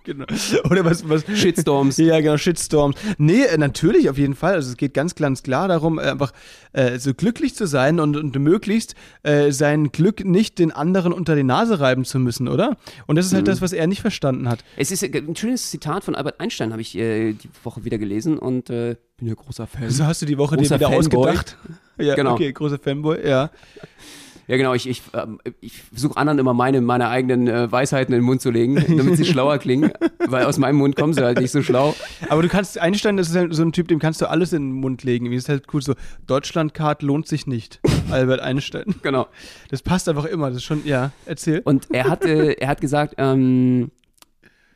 Genau. Oder was, was, Shitstorms. Ja, genau, Shitstorms. Nee, äh, natürlich, auf jeden Fall. Also es geht ganz, ganz klar darum, äh, einfach äh, so glücklich zu sein und, und möglichst äh, sein Glück nicht den anderen unter die Nase reiben zu müssen, oder? Und das ist halt das, was er nicht verstanden hat. Es ist äh, ein schönes Zitat von Albert Einstein, habe ich äh, die Woche wieder gelesen und bin ja großer Fan. So hast du die Woche dir wieder Fanboy. ausgedacht. <laughs> Ja, Genau. okay, großer Fanboy, ja. Ja, genau, ich, ich, ähm, ich versuche anderen immer meine, meine eigenen äh, Weisheiten in den Mund zu legen, damit sie <laughs> schlauer klingen, weil aus meinem Mund kommen sie halt nicht so schlau. Aber du kannst, Einstein das ist halt so ein Typ, dem kannst du alles in den Mund legen. Wie ist halt cool, so Deutschlandcard lohnt sich nicht. <laughs> Albert Einstein. Genau. Das passt einfach immer. Das ist schon, ja, erzähl. Und er hat, äh, er hat gesagt, ähm,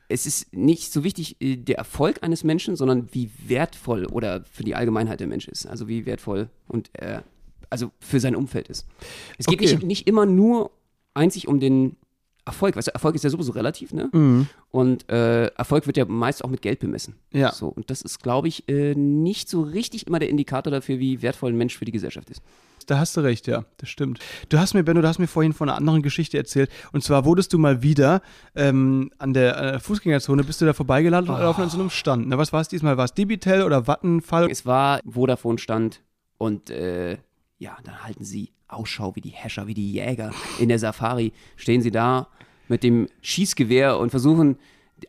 es ist nicht so wichtig äh, der Erfolg eines Menschen, sondern wie wertvoll oder für die Allgemeinheit der Mensch ist. Also wie wertvoll und äh, also für sein Umfeld ist. Es geht Okay. nicht, nicht immer nur einzig um den Erfolg. Weißt du, Erfolg ist ja sowieso relativ, ne? Und äh, Erfolg wird ja meist auch mit Geld bemessen. Ja. So, und das ist, glaube ich, äh, nicht so richtig immer der Indikator dafür, wie wertvoll ein Mensch für die Gesellschaft ist. Da hast du recht, ja, das stimmt. Du hast mir, Benno, du hast mir vorhin von einer anderen Geschichte erzählt. Und zwar wurdest du mal wieder ähm, an der äh, Fußgängerzone, bist du da vorbeigelaufen Oh. an so einem Stand. Na, was war es diesmal? War es Dibitel oder Vattenfall? Es war Vodafone-Stand und äh, ja, dann halten sie Ausschau wie die Häscher, wie die Jäger in der Safari. Stehen sie da mit dem Schießgewehr und versuchen,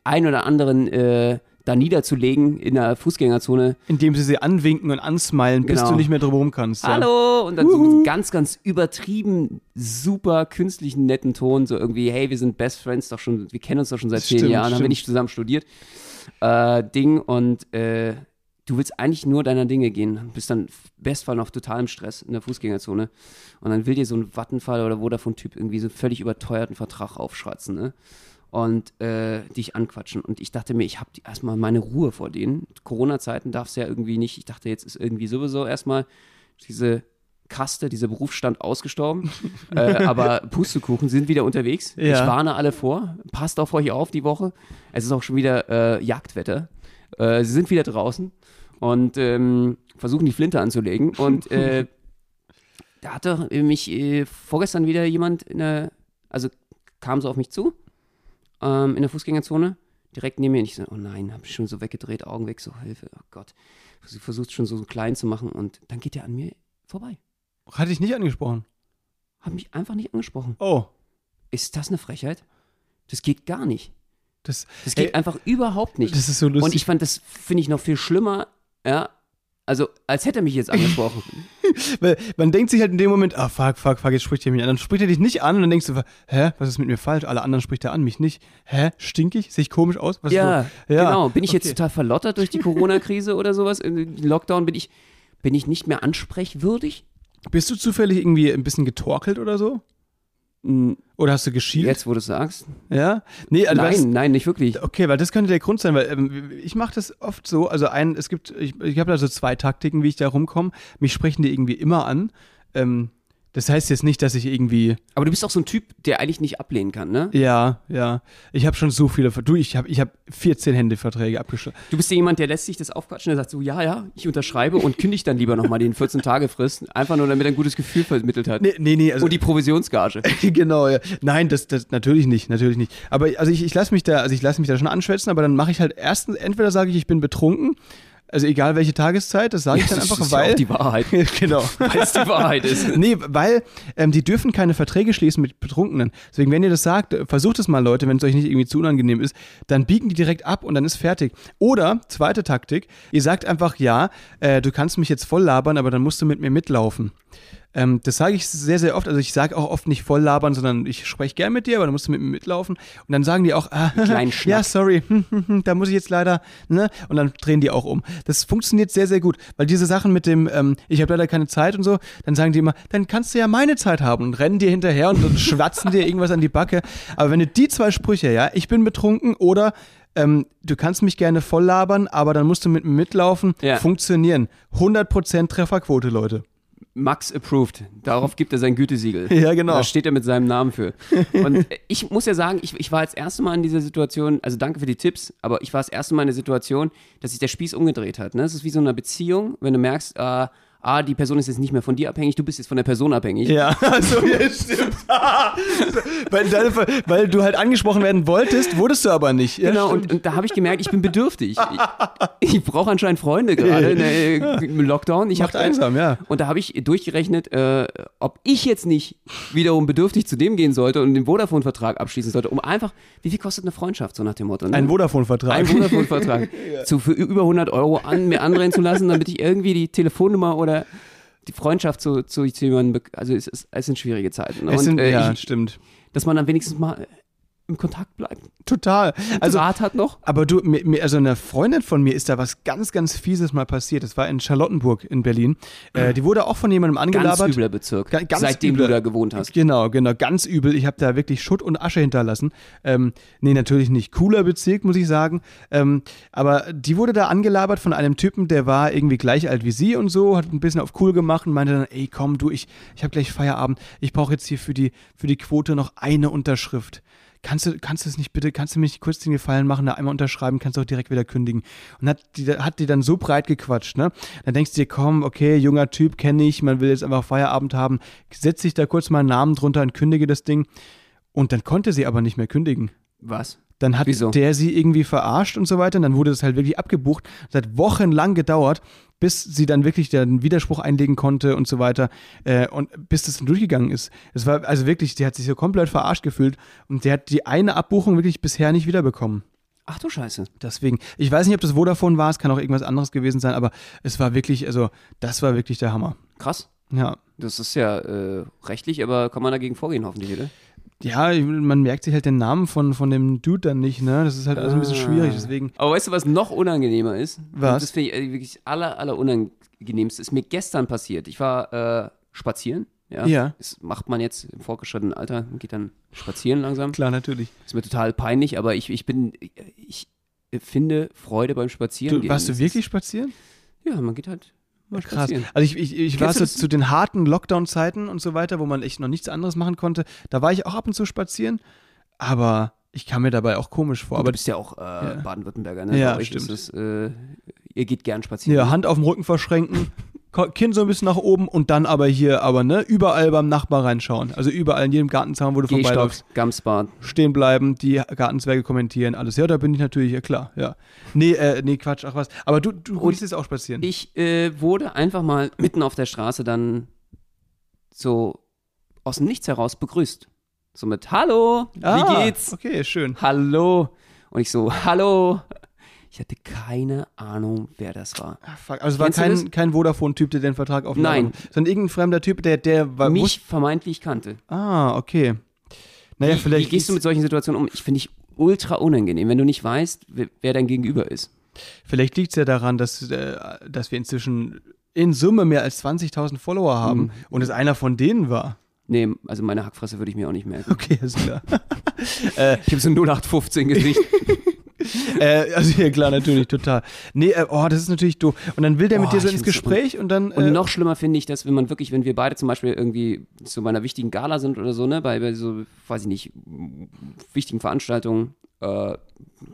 einen oder anderen äh, da niederzulegen in der Fußgängerzone. Indem sie sie anwinken und ansmilen, bis Genau. du nicht mehr drüber rum kannst. Ja. Hallo! Und dann so mit einem ganz, ganz übertrieben, super künstlichen, netten Ton, so irgendwie, hey, wir sind Best Friends doch schon, wir kennen uns doch schon seit zehn Stimmt, Jahren, haben wir stimmt. nicht zusammen studiert. Äh, Ding und äh, du willst eigentlich nur deiner Dinge gehen, bist dann Bestfall noch total im Stress in der Fußgängerzone und dann will dir so ein Vattenfall oder Vodafone-Typ irgendwie so einen völlig überteuerten Vertrag aufschwatzen, ne? Und äh, dich anquatschen. Und ich dachte mir, ich habe erstmal meine Ruhe vor denen. Corona-Zeiten darfst du ja irgendwie nicht. Ich dachte, jetzt ist irgendwie sowieso erstmal diese Kaste, dieser Berufsstand ausgestorben. <laughs> äh, aber Pustekuchen sind wieder unterwegs. Ja. Ich warne alle vor. Passt auf euch auf die Woche. Es ist auch schon wieder äh, Jagdwetter. Äh, sie sind wieder draußen und ähm, versuchen die Flinte anzulegen. Und äh, <laughs> da hatte mich äh, vorgestern wieder jemand in der, also kam so auf mich zu, ähm, in der Fußgängerzone, direkt neben mir. Und ich so, oh nein, hab ich schon so weggedreht, Augen weg, so Hilfe, oh Gott. Sie versucht schon so klein zu machen und dann geht er an mir vorbei. Hatte ich nicht angesprochen. Hat mich einfach nicht angesprochen. Oh. Ist das eine Frechheit? Das geht gar nicht. Das, Das geht Ey, einfach überhaupt nicht. das ist so lustig. Und ich fand, das finde ich noch viel schlimmer, ja. Also, als hätte er mich jetzt angesprochen. <laughs> Weil man denkt sich halt in dem Moment, ah, fuck, fuck, fuck, jetzt spricht er mich an. Dann spricht er dich nicht an und dann denkst du, hä, was ist mit mir falsch? Alle anderen spricht er an, mich nicht. Hä, stinkig? Sehe ich komisch aus? Was ist ja, so? ja, genau. Bin ich jetzt okay. total verlottert durch die <laughs> Corona-Krise oder sowas? Im Lockdown bin ich, bin ich nicht mehr ansprechwürdig? Bist du zufällig irgendwie ein bisschen getorkelt oder so? Hm, Oder hast du geschielt? Jetzt, wo du sagst. Ja? Nee, also nein, nein, nicht wirklich. Okay, weil das könnte der Grund sein, weil ähm, ich mache das oft so, also ein, es gibt, ich, ich habe da so zwei Taktiken, wie ich da rumkomme. Mich sprechen die irgendwie immer an. Ähm, das heißt jetzt nicht, dass ich irgendwie, Aber du bist auch so ein Typ, der eigentlich nicht ablehnen kann, ne? ja, ja, ich habe schon so viele, Ver- du, ich habe ich hab 14 Händeverträge abgeschlossen. Du bist ja jemand, der lässt sich das aufquatschen, der sagt so, ja, ja, ich unterschreibe und kündigt dann lieber nochmal den 14-Tage-Frist, einfach nur damit er ein gutes Gefühl vermittelt hat. Nee, nee, nee, also Und die Provisionsgage. <laughs> genau, ja. Nein, das, das natürlich nicht, natürlich nicht. Aber also ich, ich lasse mich da, also ich lasse mich da schon anschwätzen, aber dann mache ich halt erstens, entweder sage ich, ich bin betrunken, also egal welche Tageszeit, das sage ich dann das einfach, ja weil auch die Wahrheit. <laughs> genau. Weil es die Wahrheit ist. <laughs> Nee, weil ähm, die dürfen keine Verträge schließen mit Betrunkenen. Deswegen, wenn ihr das sagt, versucht es mal, Leute, wenn es euch nicht irgendwie zu unangenehm ist, dann biegen die direkt ab und dann ist fertig. Oder, zweite Taktik, ihr sagt einfach, ja, äh, du kannst mich jetzt voll labern, aber dann musst du mit mir mitlaufen. Ähm, das sage ich sehr, sehr oft. Also ich sage auch oft nicht voll labern, sondern ich spreche gern mit dir, aber dann musst du mit mir mitlaufen. Und dann sagen die auch, ah, <laughs> ja, sorry, <laughs> da muss ich jetzt leider, ne? Und dann drehen die auch um. Das funktioniert sehr, sehr gut, weil diese Sachen mit dem, ähm, ich habe leider keine Zeit und so, dann sagen die immer, dann kannst du ja meine Zeit haben und rennen dir hinterher und, und schwatzen dir irgendwas an die Backe. Aber wenn du die zwei Sprüche, ja, ich bin betrunken oder ähm, du kannst mich gerne voll labern, aber dann musst du mit mir mitlaufen, Ja. funktionieren. 100% Trefferquote, Leute. Max approved. Darauf gibt er sein Gütesiegel. <laughs> Ja, genau. Da steht er mit seinem Namen für. <laughs> Und ich muss ja sagen, ich, ich war das erste Mal in dieser Situation, also danke für die Tipps, aber ich war das erste Mal in der Situation, dass sich der Spieß umgedreht hat. Ne? Es ist wie so eine Beziehung, wenn du merkst, äh, ah, die Person ist jetzt nicht mehr von dir abhängig, du bist jetzt von der Person abhängig. Ja, <laughs> also, ja, stimmt. <laughs> weil, deine, weil du halt angesprochen werden wolltest, wurdest du aber nicht. Ja, Genau, und, und da habe ich gemerkt, ich bin bedürftig. Ich, ich brauche anscheinend Freunde gerade ne, im Lockdown. Ich Macht hab, einsam, ja. Und da habe ich durchgerechnet, äh, ob ich jetzt nicht wiederum bedürftig zu dem gehen sollte und den Vodafone-Vertrag abschließen sollte, um einfach, wie viel kostet eine Freundschaft, so nach dem Motto? Ne? Ein Vodafone-Vertrag. Ein Vodafone-Vertrag. <laughs> zu, für über 100 Euro an mir andrehen zu lassen, damit ich irgendwie die Telefonnummer oder die Freundschaft zu, zu, zu jemandem, also es, ist, es sind schwierige Zeiten. Es und sind, äh, ja, ich, stimmt. dass man dann wenigstens mal im Kontakt bleibt. Total. Also, Draht hat noch. aber du, mir, also eine Freundin von mir ist da was ganz, ganz Fieses mal passiert. Das war in Charlottenburg in Berlin. Äh, die wurde auch von jemandem Ganz angelabert. übler Bezirk, Ga- ganz seitdem übler. du da gewohnt hast. Genau, genau, ganz übel. Ich habe da wirklich Schutt und Asche hinterlassen. Ähm, nee, natürlich nicht. Cooler Bezirk, muss ich sagen. Ähm, aber die wurde da angelabert von einem Typen, der war irgendwie gleich alt wie sie und so, hat ein bisschen auf cool gemacht und meinte dann, ey, komm, du, ich, ich habe gleich Feierabend. Ich brauche jetzt hier für die, für die Quote noch eine Unterschrift. Kannst du, kannst du es nicht bitte, kannst du mir nicht kurz den Gefallen machen, da einmal unterschreiben, kannst du auch direkt wieder kündigen. Und hat die, hat die dann so breit gequatscht, ne? Dann denkst du dir, komm, okay, junger Typ, kenne ich, man will jetzt einfach Feierabend haben, setz dich da kurz mal einen Namen drunter und kündige das Ding. Und dann konnte sie aber nicht mehr kündigen. Was? Dann hat Wieso? der sie irgendwie verarscht und so weiter. Und dann wurde das halt wirklich abgebucht. Das hat wochenlang gedauert, bis sie dann wirklich den Widerspruch einlegen konnte und so weiter. Äh, und bis das dann durchgegangen ist. Es war also wirklich, die hat sich so komplett verarscht gefühlt. Und der hat die eine Abbuchung wirklich bisher nicht wiederbekommen. Ach du Scheiße. Deswegen, ich weiß nicht, ob das Vodafone war, es kann auch irgendwas anderes gewesen sein, aber es war wirklich, also, das war wirklich der Hammer. Krass. Ja. Das ist ja äh, rechtlich, aber kann man dagegen vorgehen, hoffentlich, oder? Ja, man merkt sich halt den Namen von, von dem Dude dann nicht, ne? Das ist halt alles ein bisschen Ah. schwierig, deswegen. Aber weißt du, was noch unangenehmer ist? Was? Das finde ich äh, wirklich aller, aller unangenehmste. Ist mir gestern passiert. Ich war äh, spazieren. Ja. Ja. Das macht man jetzt im vorgeschrittenen Alter, und geht dann spazieren langsam. Klar, natürlich. Ist mir total peinlich, aber ich, ich bin, ich finde Freude beim Spazieren. Du, warst du wirklich spazieren? Ja, man geht halt mal Krass. spazieren. Also ich, ich, ich war du so das? zu den harten Lockdown-Zeiten und so weiter, wo man echt noch nichts anderes machen konnte. Da war ich auch ab und zu spazieren, aber ich kam mir dabei auch komisch vor. Aber Aber du bist ja auch äh, Ja. Baden-Württemberger, ne? Ja, stimmt. Es, äh, ihr geht gern spazieren. ja, Hand auf dem Rücken verschränken, Kinn so ein bisschen nach oben und dann aber hier, aber ne, überall beim Nachbar reinschauen. Also überall in jedem Gartenzaun, wo du vorbeiläufst. Gamsbad. stehen bleiben, die Gartenzwerge kommentieren, alles. Ja, da bin ich natürlich, ja klar, ja. Nee, äh, nee, Quatsch, ach was. Aber du, du Und jetzt auch spazieren. Ich äh, wurde einfach mal mitten auf der Straße dann so aus dem Nichts heraus begrüßt. So mit Hallo, wie Ah, geht's? Okay, schön. Hallo. Und ich so, Hallo. Ich hatte keine Ahnung, wer das war. Ah, fuck. Also es war kein, kein Vodafone-Typ, der den Vertrag aufnahm. Nein. Sondern irgendein fremder Typ, der, der war. Mich wusste- vermeintlich kannte. ah, okay. Naja, wie, vielleicht. wie gehst du mit solchen Situationen um? Ich finde ich ultra unangenehm, wenn du nicht weißt, wer, dein Gegenüber ist. Vielleicht liegt es ja daran, dass, äh, dass wir inzwischen in Summe mehr als 20.000 Follower haben Mhm. und es einer von denen war. Nee, also meine Hackfresse würde ich mir auch nicht merken. Okay, ist klar. <laughs> Ich habe so ein 0815 Gesicht. Äh, also ja, klar, natürlich, total. Nee, äh, oh, das ist natürlich doof. Und dann will der mit Oh, dir so ins Gespräch und dann. Und äh, noch schlimmer finde ich, dass wenn man wirklich, wenn wir beide zum Beispiel irgendwie zu meiner wichtigen Gala sind oder so, ne, bei, bei so, weiß ich nicht, wichtigen Veranstaltungen, äh,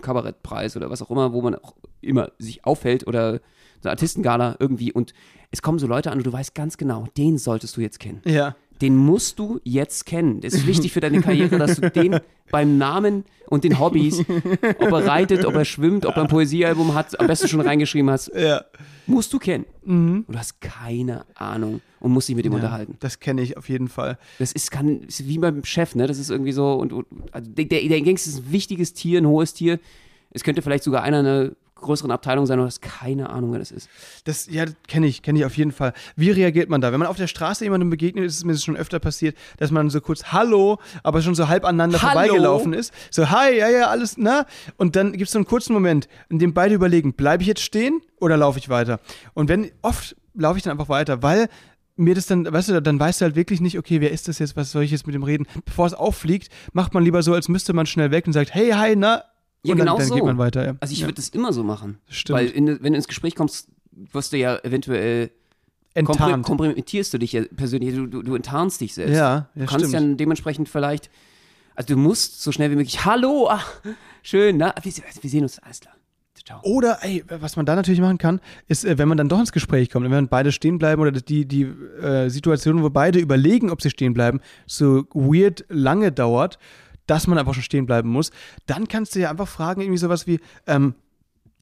Kabarettpreis oder was auch immer, wo man auch immer sich aufhält oder so Artistengala irgendwie und es kommen so Leute an und du weißt ganz genau, den solltest du jetzt kennen. Ja. Den musst du jetzt kennen. Das ist wichtig für deine Karriere, dass du den beim Namen und den Hobbys, ob er reitet, ob er schwimmt, ob er ein Poesiealbum hat, am besten schon reingeschrieben hast, Ja. musst du kennen. Mhm. Und du hast keine Ahnung und musst dich mit ihm unterhalten. Das kenne ich auf jeden Fall. Das ist, kann, ist wie beim Chef, ne? Das ist irgendwie so, und, und also der, der, Gangster ist ein wichtiges Tier, ein hohes Tier. Es könnte vielleicht sogar einer einer größeren Abteilung sein, du hast keine Ahnung, wer das ist. Das, ja, kenne ich, kenne ich auf jeden Fall. Wie reagiert man da? Wenn man auf der Straße jemandem begegnet, ist es mir schon öfter passiert, dass man so kurz Hallo, aber schon so halb aneinander Hallo? vorbeigelaufen ist. So, hi, ja, ja, alles, na? Und dann gibt es so einen kurzen Moment, in dem beide überlegen, bleibe ich jetzt stehen oder laufe ich weiter? Und wenn, oft laufe ich dann einfach weiter, weil mir das dann, weißt du, dann weißt du halt wirklich nicht, okay, wer ist das jetzt, was soll ich jetzt mit dem reden? Bevor es auffliegt, macht man lieber so, als müsste man schnell weg und sagt, hey, hi, na? Ja, und dann, genau dann so. geht man weiter. Ja. Also ich ja. würde das immer so machen. Stimmt. Weil in, wenn du ins Gespräch kommst, wirst du ja eventuell enttarnt. kompromittierst du dich ja persönlich, du, du, du enttarnst dich selbst. Ja, ja, du kannst stimmt. ja dementsprechend vielleicht, also du musst so schnell wie möglich, hallo, ach, schön, na, wir, wir sehen uns, alles klar. Ciao. Oder, ey, was man da natürlich machen kann, ist, äh, wenn man dann doch ins Gespräch kommt, wenn man beide stehen bleiben oder die, die äh, Situation, wo beide überlegen, ob sie stehen bleiben, so weird lange dauert, dass man einfach schon stehen bleiben muss, dann kannst du ja einfach fragen, irgendwie sowas wie, ähm,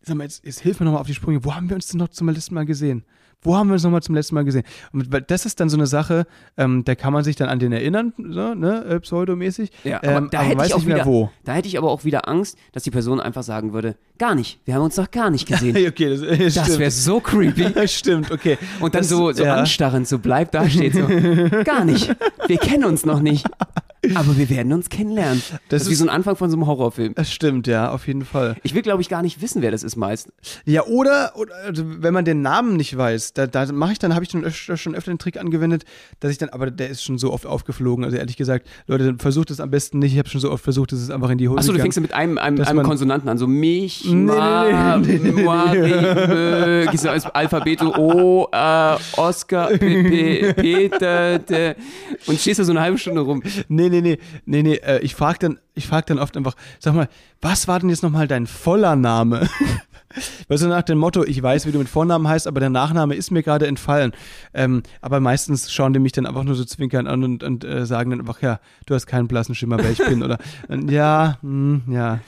sag mal, jetzt, jetzt hilf mir nochmal auf die Sprünge, wo haben wir uns denn noch zum letzten Mal gesehen? Wo haben wir uns nochmal zum letzten Mal gesehen? Und weil das ist dann so eine Sache, ähm, da kann man sich dann an den erinnern, so, ne, äh, pseudomäßig. Ja, aber ähm, da aber hätte weiß ich auch nicht mehr wieder, wo. da hätte ich aber auch wieder Angst, dass die Person einfach sagen würde, gar nicht, wir haben uns noch gar nicht <laughs> gesehen. okay, das, äh, Das wäre so creepy. Das <laughs> stimmt, okay. Und dann Das- so, so ja. anstarrend, so bleibt da steht so, gar nicht, wir kennen uns noch nicht, <laughs> aber wir werden uns kennenlernen. Das, ist wie so ein Anfang von so einem Horrorfilm. Das stimmt, ja, auf jeden Fall. Ich will, glaube ich, gar nicht wissen, wer das ist meist. Ja, oder, oder also wenn man den Namen nicht weiß, da, da mache ich dann, habe ich schon öfter, schon öfter den Trick angewendet, dass ich dann, aber der ist schon so oft aufgeflogen. Also ehrlich gesagt, Leute, versucht es am besten nicht. Ich habe schon so oft versucht, dass es einfach in die Hose Achso, du fängst mit einem, einem, einem Konsonanten an, so mich, Nee, ma, nee, nee, nee, Alphabet O, äh, Oscar, P, P, Peter, und stehst da so eine halbe Stunde rum. Nee, nee, nee, nee, nee, äh, ich frage dann, frag dann oft einfach, sag mal, was war denn jetzt nochmal dein voller Name? <laughs> Weißt du, nach dem Motto, ich weiß, wie du mit Vornamen heißt, aber der Nachname ist mir gerade entfallen. Ähm, aber meistens schauen die mich dann einfach nur so zwinkern an und, und äh, sagen dann einfach, ja, du hast keinen blassen Schimmer, wer ich bin. Oder ja, hm, ja.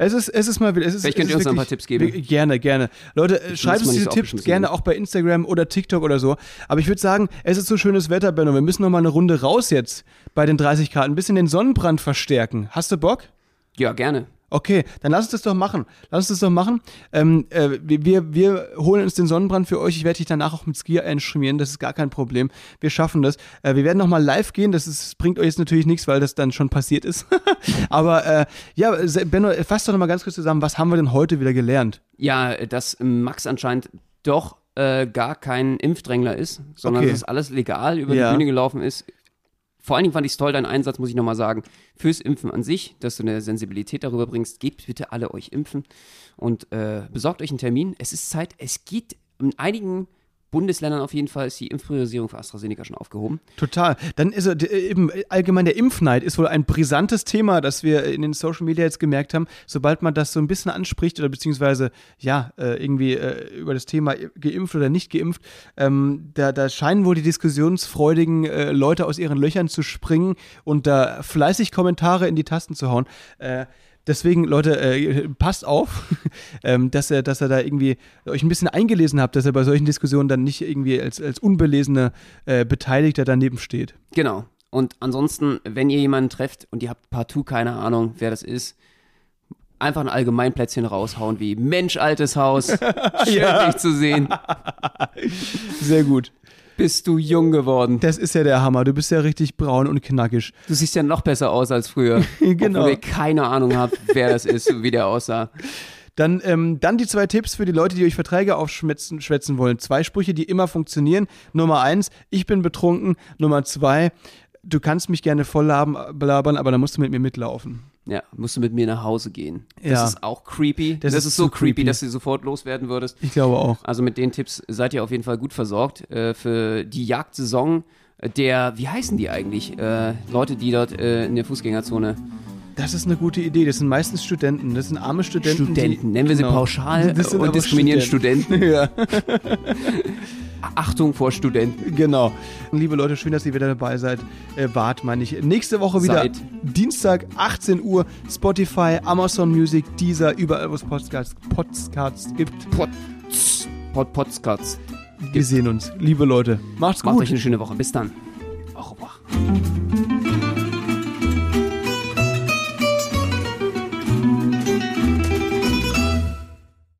Es ist, es ist mal wieder. Es ist, Vielleicht könnt es ihr uns ein paar Tipps geben. Gerne, gerne. Leute, äh, schreibt uns diese Tipps gerne auch bei Instagram oder TikTok oder so. Aber ich würde sagen, es ist so schönes Wetter, Benno. Wir müssen noch mal eine Runde raus jetzt bei den 30 Grad. Ein bisschen den Sonnenbrand verstärken. Hast du Bock? Ja, gerne. Okay, dann lass uns das doch machen. Lass uns das doch machen. Ähm, äh, wir, wir, holen uns den Sonnenbrand für euch. Ich werde dich danach auch mit Skier einschmieren. Das ist gar kein Problem. Wir schaffen das. Äh, wir werden nochmal live gehen. Das ist, bringt euch jetzt natürlich nichts, weil das dann schon passiert ist. <laughs> Aber äh, ja, Benno, fass doch nochmal ganz kurz zusammen. Was haben wir denn heute wieder gelernt? Ja, dass Max anscheinend doch äh, gar kein Impfdrängler ist, sondern Okay. dass alles legal über Ja. die Bühne gelaufen ist. Vor allen Dingen fand ich es toll, dein Einsatz, muss ich nochmal sagen, fürs Impfen an sich, dass du eine Sensibilität darüber bringst. Gebt bitte alle euch impfen und äh, besorgt euch einen Termin. Es ist Zeit, es geht in einigen Bundesländern auf jeden Fall ist die Impfpriorisierung für AstraZeneca schon aufgehoben. Total. Dann ist d- eben äh, allgemein der Impfneid ist wohl ein brisantes Thema, das wir in den Social Media jetzt gemerkt haben. Sobald man das so ein bisschen anspricht oder beziehungsweise ja äh, irgendwie äh, über das Thema geimpft oder nicht geimpft, ähm, da, da scheinen wohl die diskussionsfreudigen äh, Leute aus ihren Löchern zu springen und da fleißig Kommentare in die Tasten zu hauen. Äh, Deswegen, Leute, äh, passt auf, <laughs> ähm, dass, er, dass er da irgendwie euch ein bisschen eingelesen habt, dass er bei solchen Diskussionen dann nicht irgendwie als, als unbelesener äh, Beteiligter daneben steht. Genau. Und ansonsten, wenn ihr jemanden trefft und ihr habt partout keine Ahnung, wer das ist, einfach ein Allgemeinplätzchen raushauen wie Mensch, altes Haus, <laughs> schön dich zu sehen, <laughs> Sehr gut. Bist du jung geworden. Das ist ja der Hammer. Du bist ja richtig braun und knackig. Du siehst ja noch besser aus als früher. <laughs> Genau. Obwohl ihr keine Ahnung habt, wer das ist, wie der aussah. Dann, ähm, dann die zwei Tipps für die Leute, die euch Verträge aufschwätzen schwätzen wollen. Zwei Sprüche, die immer funktionieren. Nummer eins, ich bin betrunken. Nummer zwei, du kannst mich gerne voll labern, aber dann musst du mit mir mitlaufen. Ja, musst du mit mir nach Hause gehen. Das Ja. ist auch creepy. Das, Das ist, ist so creepy, creepy. dass du sofort loswerden würdest. Ich glaube auch. Also mit den Tipps seid ihr auf jeden Fall gut versorgt äh, für die Jagdsaison der, wie heißen die eigentlich? Äh, Leute, die dort äh, in der Fußgängerzone Das ist eine gute Idee. Das sind meistens Studenten. Das sind arme Studenten. Studenten, die, nennen wir sie genau. pauschal Das sind und diskriminieren Studenten. <laughs> ja, <laughs> Achtung vor Studenten. genau. Liebe Leute, schön, dass ihr wieder dabei seid. Äh, wart, meine ich. Nächste Woche wieder Seid. Dienstag, 18 Uhr. Spotify, Amazon Music, Deezer, überall, wo es Podcasts, Podcasts gibt. Potz, Pot, Potzkatz. Wir sehen uns. Liebe Leute, macht's Macht gut. euch eine schöne Woche. Bis dann. Au revoir.